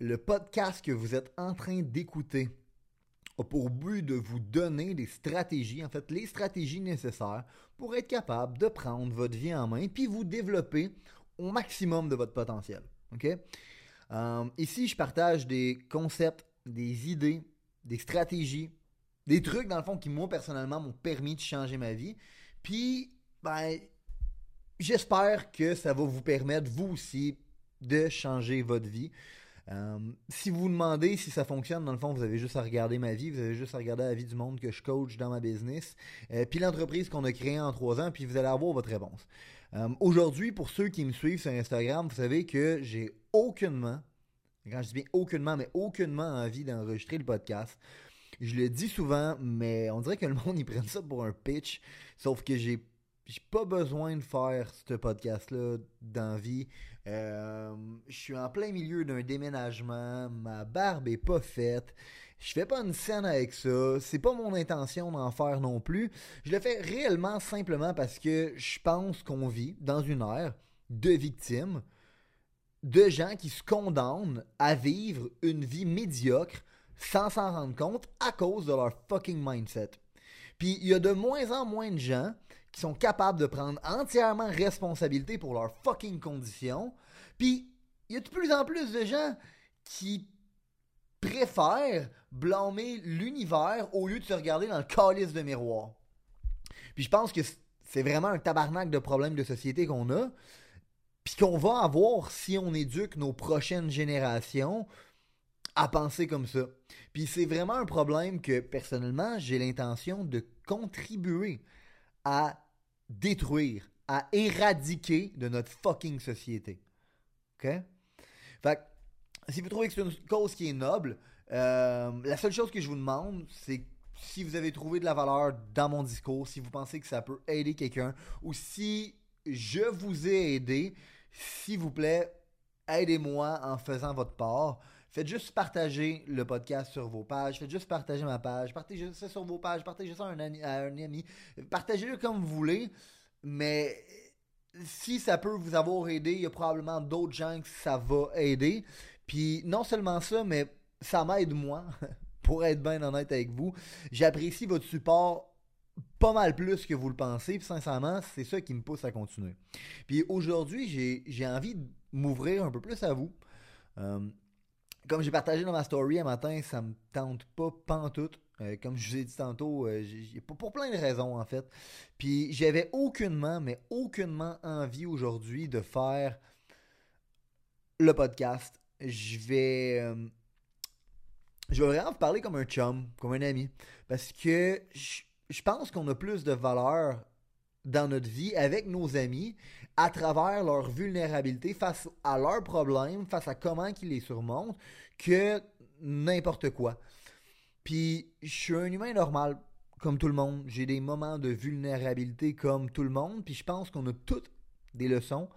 le podcast que vous êtes en train d'écouter a pour but de vous donner des stratégies, en fait, les stratégies nécessaires pour être capable de prendre votre vie en main puis vous développer au maximum de votre potentiel. Euh, ici, je partage des concepts, des idées, des stratégies, des trucs, dans le fond, qui, moi, personnellement, m'ont permis de changer ma vie. Puis, ben, j'espère que ça va vous permettre, vous aussi, de changer votre vie. Euh, si vous vous demandez si ça fonctionne, dans le fond, vous avez juste à regarder ma vie, vous avez juste à regarder la vie du monde que je coach dans ma business, euh, puis l'entreprise qu'on a créée en trois ans, puis vous allez avoir votre réponse. Euh, aujourd'hui, pour ceux qui me suivent sur Instagram, vous savez que j'ai aucunement, quand je dis bien aucunement, mais aucunement envie d'enregistrer le podcast. Je le dis souvent, mais on dirait que le monde, ils prennent ça pour un pitch, sauf que j'ai j'ai pas besoin de faire ce podcast-là d'envie. Euh, je suis en plein milieu d'un déménagement, ma barbe est pas faite. Je fais pas une scène avec ça. C'est pas mon intention d'en faire non plus. Je le fais réellement simplement parce que je pense qu'on vit dans une ère de victimes, de gens qui se condamnent à vivre une vie médiocre sans s'en rendre compte à cause de leur fucking mindset. Puis il y a de moins en moins de gens qui sont capables de prendre entièrement responsabilité pour leurs fucking conditions. Puis, il y a de plus en plus de gens qui préfèrent blâmer l'univers au lieu de se regarder dans le calice de miroir. Puis je pense que c'est vraiment un tabarnak de problèmes de société qu'on a, puis qu'on va avoir si on éduque nos prochaines générations à penser comme ça. Puis c'est vraiment un problème que personnellement j'ai l'intention de contribuer à détruire, à éradiquer de notre fucking société. OK? Fait que, si vous trouvez que c'est une cause qui est noble, euh, la seule chose que je vous demande, c'est si vous avez trouvé de la valeur dans mon discours, si vous pensez que ça peut aider quelqu'un, ou si je vous ai aidé, s'il vous plaît, aidez-moi en faisant votre part. Faites juste partager le podcast sur vos pages. Faites juste partager ma page. Partagez ça sur vos pages. Partagez ça à un, ami. Partagez-le comme vous voulez. Mais si ça peut vous avoir aidé, il y a probablement d'autres gens que ça va aider. Puis non seulement ça, mais ça m'aide moi. pour être bien honnête avec vous. J'apprécie votre support pas mal plus que vous le pensez. Puis sincèrement, c'est ça qui me pousse à continuer. Puis aujourd'hui, j'ai envie de m'ouvrir un peu plus à vous. Euh, comme j'ai partagé dans ma story un matin, ça me tente pas pantoute. Euh, comme je vous ai dit tantôt, euh, pour, plein de raisons en fait. Puis j'avais aucunement, mais aucunement envie aujourd'hui de faire le podcast. Je vais, euh, je vais vraiment vous parler comme un chum, comme un ami, parce que je pense qu'on a plus de valeur dans notre vie avec nos amis à travers leur vulnérabilité face à leurs problèmes, face à comment ils les surmontent, que n'importe quoi. Puis je suis un humain normal, comme tout le monde. J'ai des moments de vulnérabilité comme tout le monde. Puis je pense qu'on a toutes des leçons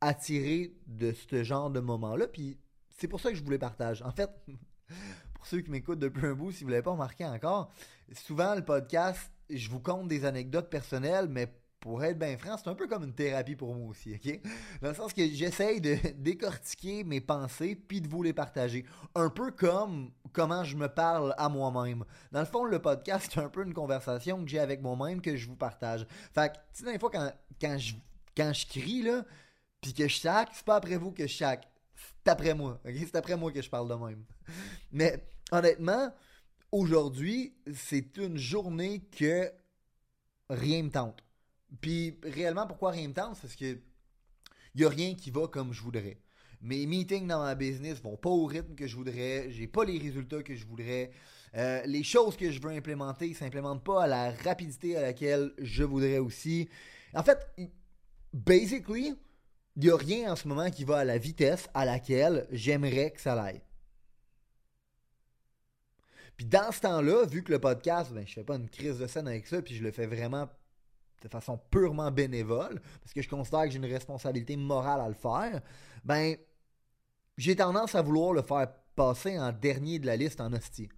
à tirer de ce genre de moments-là. Puis c'est pour ça que je vous les partage. En fait, pour ceux qui m'écoutent depuis un bout, si vous ne l'avez pas remarqué encore, souvent le podcast, je vous compte des anecdotes personnelles, mais pour être bien franc, c'est un peu comme une thérapie pour moi aussi, ok? Dans le sens que j'essaye de décortiquer mes pensées puis de vous les partager. Un peu comme comment je me parle à moi-même. Dans le fond, le podcast, c'est un peu une conversation que j'ai avec moi-même que je vous partage. Fait que, tu sais, des fois, quand, quand, je, quand je crie, là, puis que je chaque, c'est pas après vous que je chaque. C'est après moi, ok? C'est après moi que je parle de même. Mais, honnêtement, aujourd'hui, c'est une journée que rien me tente puis réellement, pourquoi rien me tente? Parce que n'y a rien qui va comme je voudrais. Mes meetings dans ma business vont pas au rythme que je voudrais. J'ai pas les résultats que je voudrais. Euh, les choses que je veux implémenter ne s'implémentent pas à la rapidité à laquelle je voudrais aussi. En fait, basically, il n'y a rien en ce moment qui va à la vitesse à laquelle j'aimerais que ça aille. Puis dans ce temps-là, vu que le podcast, ben, je fais pas une crise de scène avec ça, puis je le fais vraiment de façon purement bénévole, parce que je considère que j'ai une responsabilité morale à le faire, ben, j'ai tendance à vouloir le faire passer en dernier de la liste en hostie.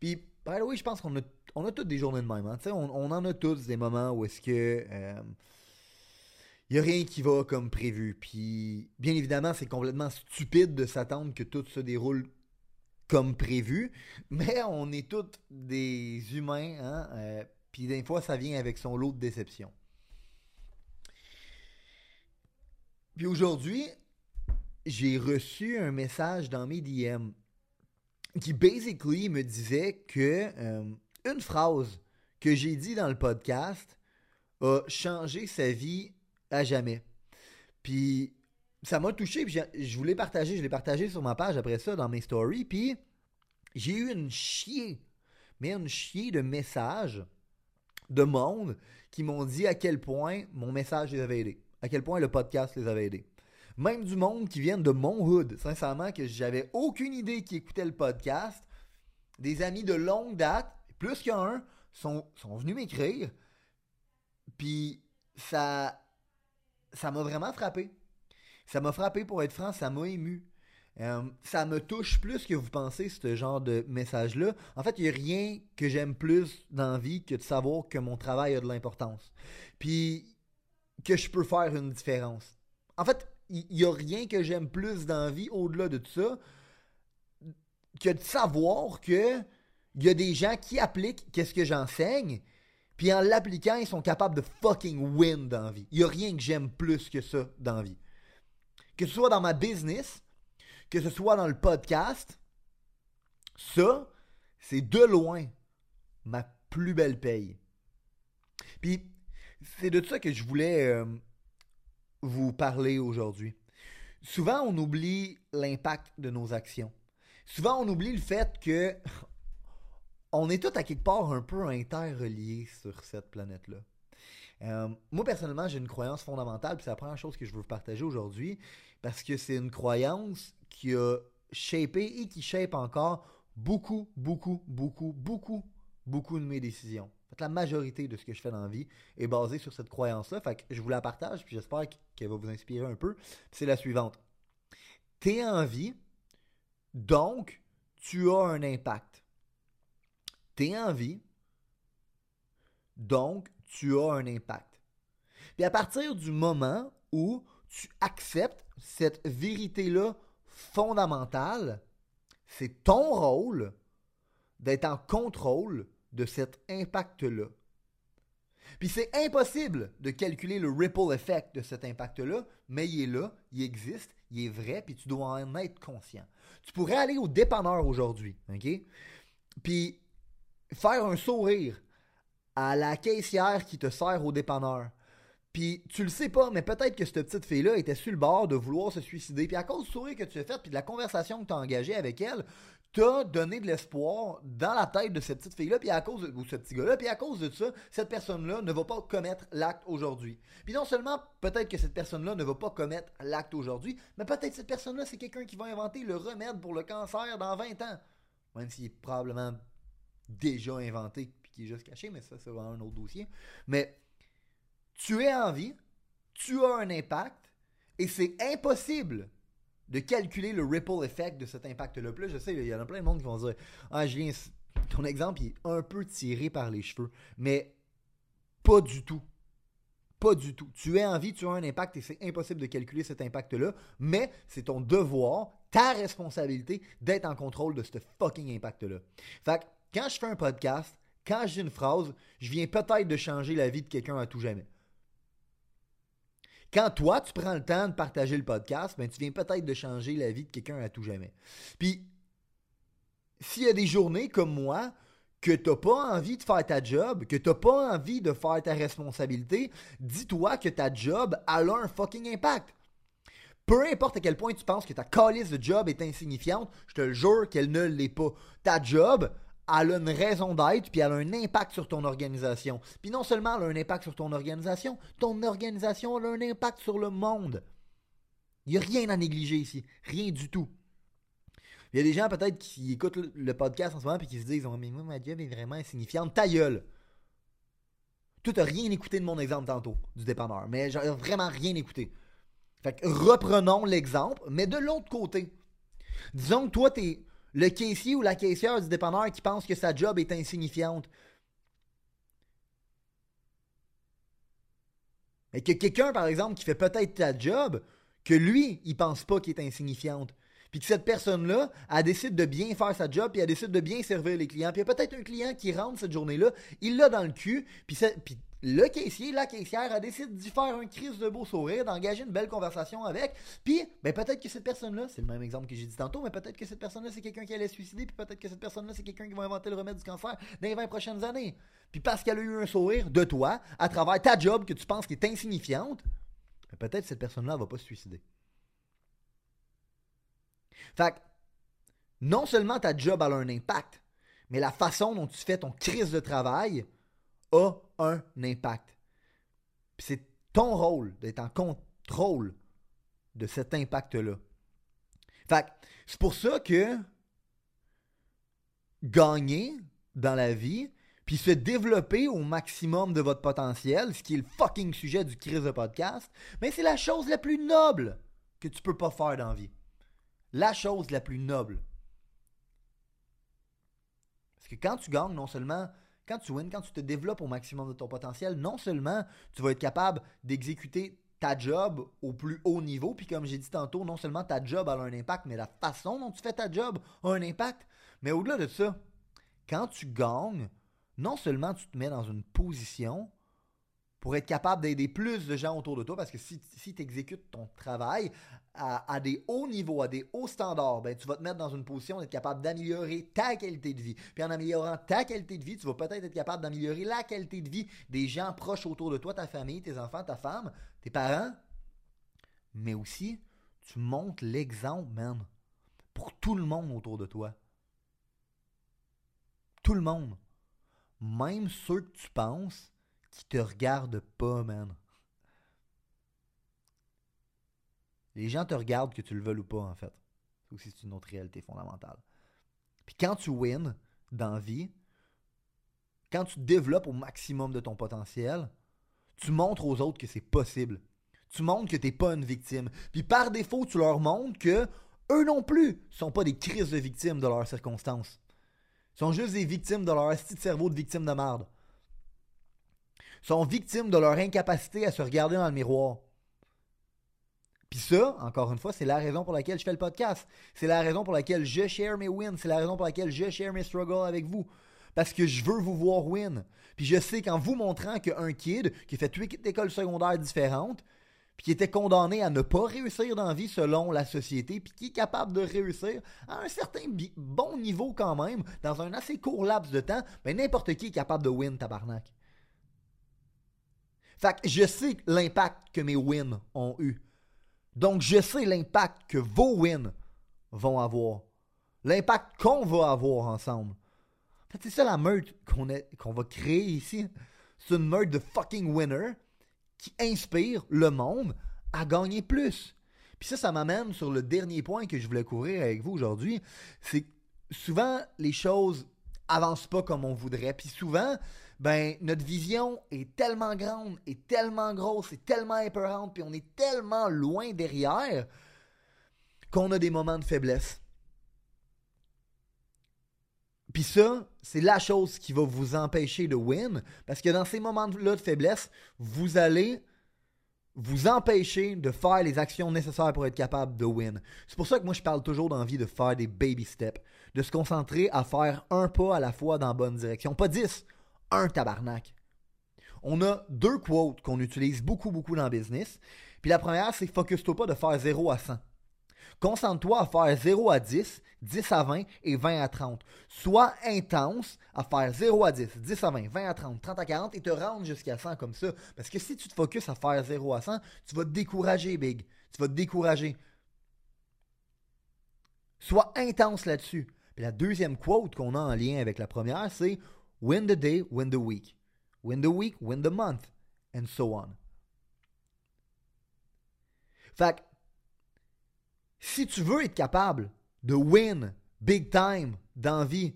Puis, by the way, je pense qu'on a, on a toutes des journées de même. Hein. On, on, en a tous des moments où est-ce que. Euh, il n'y a rien qui va comme prévu. Puis, bien évidemment, c'est complètement stupide de s'attendre que tout se déroule comme prévu. Mais on est tous des humains. Hein? Euh, puis, des fois, ça vient avec son lot de déception. Puis aujourd'hui, j'ai reçu un message dans mes DM qui basically me disait que euh, une phrase que j'ai dit dans le podcast a changé sa vie à jamais. Puis ça m'a touché, puis je voulais partager, je l'ai partagé sur ma page après ça dans mes stories, puis j'ai eu une chier, mais une chier de messages de monde qui m'ont dit à quel point mon message les avait aidés, à quel point le podcast les avait aidés. Même du monde qui viennent de mon hood, sincèrement, que j'avais aucune idée qui écoutait le podcast. Des amis de longue date, plus qu'un, sont, sont venus m'écrire. Puis ça ça m'a vraiment frappé. Ça m'a frappé pour être franc, ça m'a ému. Euh, ça me touche plus que vous pensez, ce genre de message-là. En fait, il n'y a rien que j'aime plus dans vie que de savoir que mon travail a de l'importance. Puis que je peux faire une différence. En fait, il n'y a rien que j'aime plus dans vie au-delà de tout ça que de savoir que il y a des gens qui appliquent qu'est-ce que j'enseigne, puis en l'appliquant, ils sont capables de fucking win dans la vie. Il n'y a rien que j'aime plus que ça dans vie. Que ce soit dans ma business, que ce soit dans le podcast, ça, c'est de loin ma plus belle paye. Puis, c'est de ça que je voulais euh, vous parler aujourd'hui. Souvent, on oublie l'impact de nos actions. Souvent, on oublie le fait que on est tous à quelque part un peu interreliés sur cette planète-là. Euh, moi, personnellement, j'ai une croyance fondamentale, puis c'est la première chose que je veux vous partager aujourd'hui, parce que c'est une croyance qui a shapé et qui shape encore beaucoup, beaucoup, beaucoup, beaucoup, beaucoup de mes décisions la majorité de ce que je fais dans la vie est basée sur cette croyance-là. Fait je vous la partage, puis j'espère qu'elle va vous inspirer un peu. C'est la suivante. T'es en vie, donc tu as un impact. T'es en vie, donc tu as un impact. Puis à partir du moment où tu acceptes cette vérité-là fondamentale, c'est ton rôle d'être en contrôle de cet impact-là. Puis c'est impossible de calculer le ripple effect de cet impact-là, mais il est là, il existe, il est vrai, puis tu dois en être conscient. Tu pourrais aller au dépanneur aujourd'hui, OK? Puis faire un sourire à la caissière qui te sert au dépanneur. Puis tu le sais pas, mais peut-être que cette petite fille-là était sur le bord de vouloir se suicider. Puis à cause du sourire que tu as fait, puis de la conversation que tu as engagée avec elle, t'as donné de l'espoir dans la tête de cette petite fille-là, puis à cause de, ou ce petit gars-là, puis à cause de ça, cette personne-là ne va pas commettre l'acte aujourd'hui. Puis non seulement peut-être que cette personne-là ne va pas commettre l'acte aujourd'hui, mais peut-être cette personne-là, c'est quelqu'un qui va inventer le remède pour le cancer dans 20 ans. Même s'il est probablement déjà inventé, qui est juste caché, mais ça, c'est un autre dossier. Mais tu es en vie, tu as un impact, et c'est impossible de calculer le ripple effect de cet impact-là. Je sais, il y en a plein de monde qui vont dire Ah, Julien, ton exemple est un peu tiré par les cheveux. Mais pas du tout. Pas du tout. Tu es en vie, tu as un impact et c'est impossible de calculer cet impact-là, mais c'est ton devoir, ta responsabilité d'être en contrôle de ce fucking impact-là. Fait que quand je fais un podcast, quand je dis une phrase, je viens peut-être de changer la vie de quelqu'un à tout jamais. Quand toi, tu prends le temps de partager le podcast, ben, tu viens peut-être de changer la vie de quelqu'un à tout jamais. Puis, s'il y a des journées comme moi, que tu n'as pas envie de faire ta job, que tu n'as pas envie de faire ta responsabilité, dis-toi que ta job a un fucking impact. Peu importe à quel point tu penses que ta calice de job est insignifiante, je te le jure qu'elle ne l'est pas. Ta job elle a une raison d'être, puis elle a un impact sur ton organisation. Puis non seulement elle a un impact sur ton organisation, ton organisation a un impact sur le monde. Il n'y a rien à négliger ici, rien du tout. Il y a des gens peut-être qui écoutent le, podcast en ce moment et qui se disent oh, mais moi, ma job est vraiment insignifiante. Ta gueule! Tu n'as rien écouté de mon exemple tantôt, du dépanneur. Mais j'ai vraiment rien écouté. Fait que reprenons l'exemple, mais de l'autre côté. Disons que toi, tu es le caissier ou la caissière du dépanneur qui pense que sa job est insignifiante. Et que quelqu'un, par exemple, qui fait peut-être ta job, que lui, il pense pas qu'il est insignifiante. Puis que cette personne-là, elle décide de bien faire sa job, puis elle décide de bien servir les clients. Puis il y a peut-être un client qui rentre cette journée-là, il l'a dans le cul, puis, puis le caissier, la caissière, a décidé d'y faire un crise de beau sourire, d'engager une belle conversation avec. Puis, ben peut-être que cette personne-là, c'est le même exemple que j'ai dit tantôt, mais peut-être que cette personne-là, c'est quelqu'un qui allait se suicider, puis peut-être que cette personne-là, c'est quelqu'un qui va inventer le remède du cancer dans les 20 prochaines années. Puis parce qu'elle a eu un sourire de toi, à travers ta job que tu penses qui est insignifiante, ben, peut-être cette personne-là va pas se suicider. Fait que, non seulement ta job a un impact, mais la façon dont tu fais ton crise de travail a un impact. c'est ton rôle d'être en contrôle de cet impact-là. Fait c'est pour ça que gagner dans la vie, puis se développer au maximum de votre potentiel, ce qui est le fucking sujet du crise de podcast, mais c'est la chose la plus noble que tu peux pas faire dans la vie. La chose la plus noble. Parce que quand tu gagnes, non seulement quand tu wins, quand tu te développes au maximum de ton potentiel, non seulement tu vas être capable d'exécuter ta job au plus haut niveau, puis comme j'ai dit tantôt, non seulement ta job a un impact, mais la façon dont tu fais ta job a un impact. Mais au-delà de ça, quand tu gagnes, non seulement tu te mets dans une position pour être capable d'aider plus de gens autour de toi, parce que si, si tu exécutes ton travail à, des hauts niveaux, à des hauts standards, ben, tu vas te mettre dans une position d'être capable d'améliorer ta qualité de vie. Puis en améliorant ta qualité de vie, tu vas peut-être être capable d'améliorer la qualité de vie des gens proches autour de toi, ta famille, tes enfants, ta femme, tes parents. Mais aussi, tu montres l'exemple, man, pour tout le monde autour de toi. Tout le monde. Même ceux que tu penses qui te regardent pas, man. Les gens te regardent que tu le veux ou pas, en fait. C'est aussi une autre réalité fondamentale. Puis quand tu wins dans la vie, quand tu développes au maximum de ton potentiel, tu montres aux autres que c'est possible. Tu montres que tu n'es pas une victime. Puis par défaut, tu leur montres que eux non plus ne sont pas des crises de victimes de leurs circonstances. Ils sont juste des victimes de leur petit cerveau de victime de merde sont victimes de leur incapacité à se regarder dans le miroir. Puis ça, encore une fois, c'est la raison pour laquelle je fais le podcast. C'est la raison pour laquelle je share mes wins. C'est la raison pour laquelle je share mes struggles avec vous. Parce que je veux vous voir win. Puis je sais qu'en vous montrant qu'un kid qui fait huit écoles secondaires différentes, puis qui était condamné à ne pas réussir dans la vie selon la société, puis qui est capable de réussir à un certain bon niveau quand même, dans un assez court laps de temps, ben n'importe qui est capable de win, tabarnak. Fait que je sais l'impact que mes wins ont eu. Donc, je sais l'impact que vos wins vont avoir. L'impact qu'on va avoir ensemble. En fait, c'est ça la meute qu'on va créer ici. C'est une meute de fucking winners qui inspire le monde à gagner plus. Puis ça, ça m'amène sur le dernier point que je voulais couvrir avec vous aujourd'hui. C'est souvent les choses avancent pas comme on voudrait. Puis souvent, ben notre vision est tellement grande, est tellement grosse, est tellement épeurante, puis on est tellement loin derrière qu'on a des moments de faiblesse. Puis ça, c'est la chose qui va vous empêcher de win, parce que dans ces moments-là de faiblesse, vous allez vous empêcher de faire les actions nécessaires pour être capable de win. C'est pour ça que moi je parle toujours d'envie de faire des baby steps, de se concentrer à faire un pas à la fois dans la bonne direction, pas dix, un tabarnak. On a deux quotes qu'on utilise beaucoup, beaucoup dans le business. Puis la première, c'est focus-toi pas de faire 0 à 100. Concentre-toi à faire 0 à 10, 10 à 20 et 20 à 30. Sois intense à faire 0 à 10, 10 à 20, 20 à 30, 30 à 40 et te rendre jusqu'à 100 comme ça. Parce que si tu te focuses à faire 0 à 100, tu vas te décourager, Big. Tu vas te décourager. Sois intense là-dessus. Puis la deuxième quote qu'on a en lien avec la première, c'est Win the day, win the week. Win the week, win the month. And so on. Fait si tu veux être capable de win big time dans vie.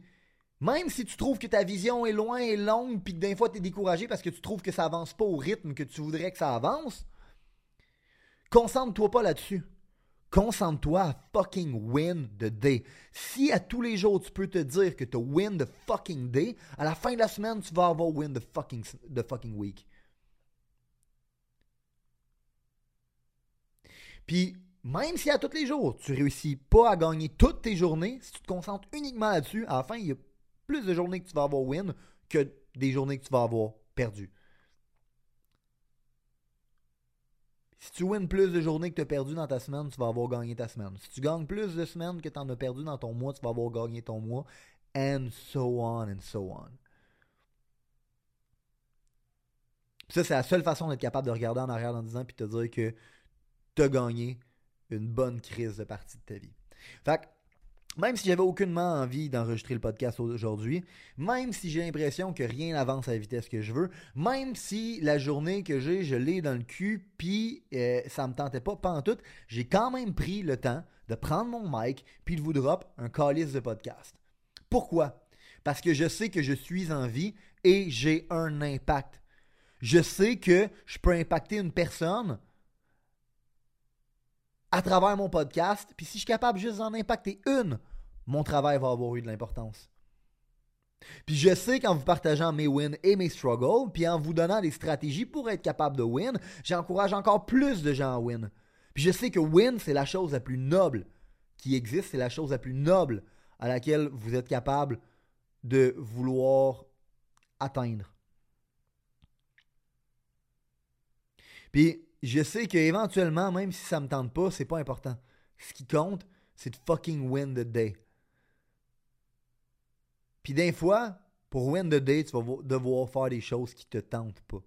Même si tu trouves que ta vision est loin et longue, puis que des fois tu es découragé parce que tu trouves que ça avance pas au rythme que tu voudrais que ça avance, concentre-toi pas là-dessus. Concentre-toi à fucking win the day. Si à tous les jours tu peux te dire que tu win the fucking day, à la fin de la semaine tu vas avoir win the fucking, the fucking week. Puis même si à tous les jours tu réussis pas à gagner toutes tes journées, si tu te concentres uniquement là-dessus, à la fin il y a plus de journées que tu vas avoir win que des journées que tu vas avoir perdu. Si tu wins plus de journées que tu as perdu dans ta semaine, tu vas avoir gagné ta semaine. Si tu gagnes plus de semaines que tu en as perdu dans ton mois, tu vas avoir gagné ton mois. And so on and so on. ça, c'est la seule façon d'être capable de regarder en arrière 10 ans et te dire que tu as gagné une bonne crise de partie de ta vie. Fait que, même si j'avais aucunement envie d'enregistrer le podcast aujourd'hui, même si j'ai l'impression que rien n'avance à la vitesse que je veux, même si la journée que j'ai, je l'ai dans le cul, puis euh, ça me tentait pas, pas en tout, j'ai quand même pris le temps de prendre mon mic puis de vous drop un calice de podcast. Pourquoi? Parce que je sais que je suis en vie et j'ai un impact. Je sais que je peux impacter une personne à travers mon podcast. Puis si je suis capable juste d'en impacter une, mon travail va avoir eu de l'importance. Puis je sais qu'en vous partageant mes wins et mes struggles, puis en vous donnant des stratégies pour être capable de win, j'encourage encore plus de gens à win. Puis je sais que win, c'est la chose la plus noble qui existe, c'est la chose la plus noble à laquelle vous êtes capable de vouloir atteindre. Puis je sais qu'éventuellement, même si ça me tente pas, c'est pas important. Ce qui compte, c'est de fucking win the day. Puis des fois, pour win the day, tu vas devoir faire des choses qui te tentent pas.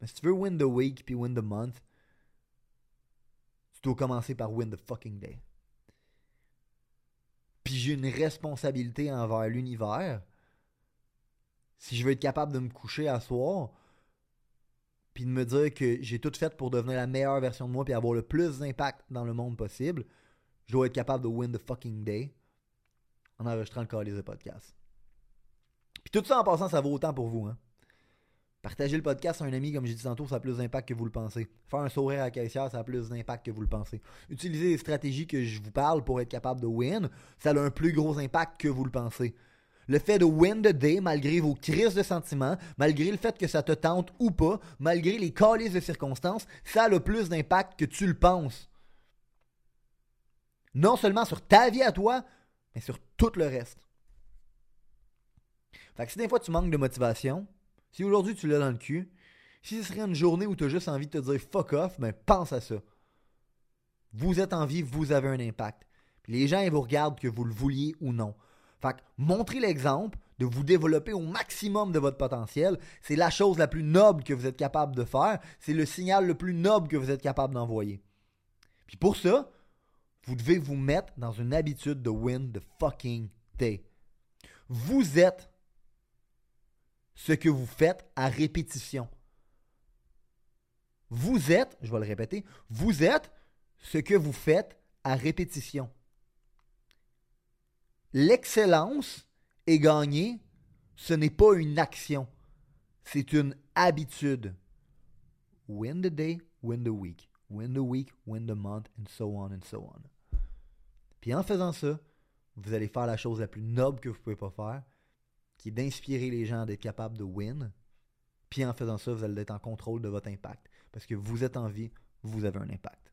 Mais si tu veux win the week puis win the month, tu dois commencer par win the fucking day. Puis j'ai une responsabilité envers l'univers. Si je veux être capable de me coucher à soir, puis de me dire que j'ai tout fait pour devenir la meilleure version de moi puis avoir le plus d'impact dans le monde possible, je dois être capable de win the fucking day en enregistrant le call de podcast. Puis tout ça en passant, ça vaut autant pour vous. Hein? Partager le podcast à un ami, comme j'ai dit tantôt, ça a plus d'impact que vous le pensez. Faire un sourire à la caissière, ça a plus d'impact que vous le pensez. Utiliser les stratégies que je vous parle pour être capable de win, ça a un plus gros impact que vous le pensez. Le fait de win the day, malgré vos crises de sentiments, malgré le fait que ça te tente ou pas, malgré les calices de circonstances, ça a le plus d'impact que tu le penses. Non seulement sur ta vie à toi, mais sur tout le reste. Fait que si des fois tu manques de motivation, si aujourd'hui tu l'as dans le cul, si ce serait une journée où tu as juste envie de te dire fuck off, ben pense à ça. Vous êtes en vie, vous avez un impact. les gens, ils vous regardent que vous le vouliez ou non. Fait que montrez l'exemple de vous développer au maximum de votre potentiel. C'est la chose la plus noble que vous êtes capable de faire. C'est le signal le plus noble que vous êtes capable d'envoyer. Puis pour ça, vous devez vous mettre dans une habitude de win the fucking day. Vous êtes ce que vous faites à répétition. Vous êtes, je vais le répéter, vous êtes ce que vous faites à répétition l'excellence est gagnée, ce n'est pas une action, c'est une habitude. Win the day, win the week. Win the week, win the month, and so on and so on. Puis en faisant ça, vous allez faire la chose la plus noble que vous pouvez pas faire, qui est d'inspirer les gens d'être capables de win. Puis en faisant ça, vous allez être en contrôle de votre impact. Parce que vous êtes en vie, vous avez un impact.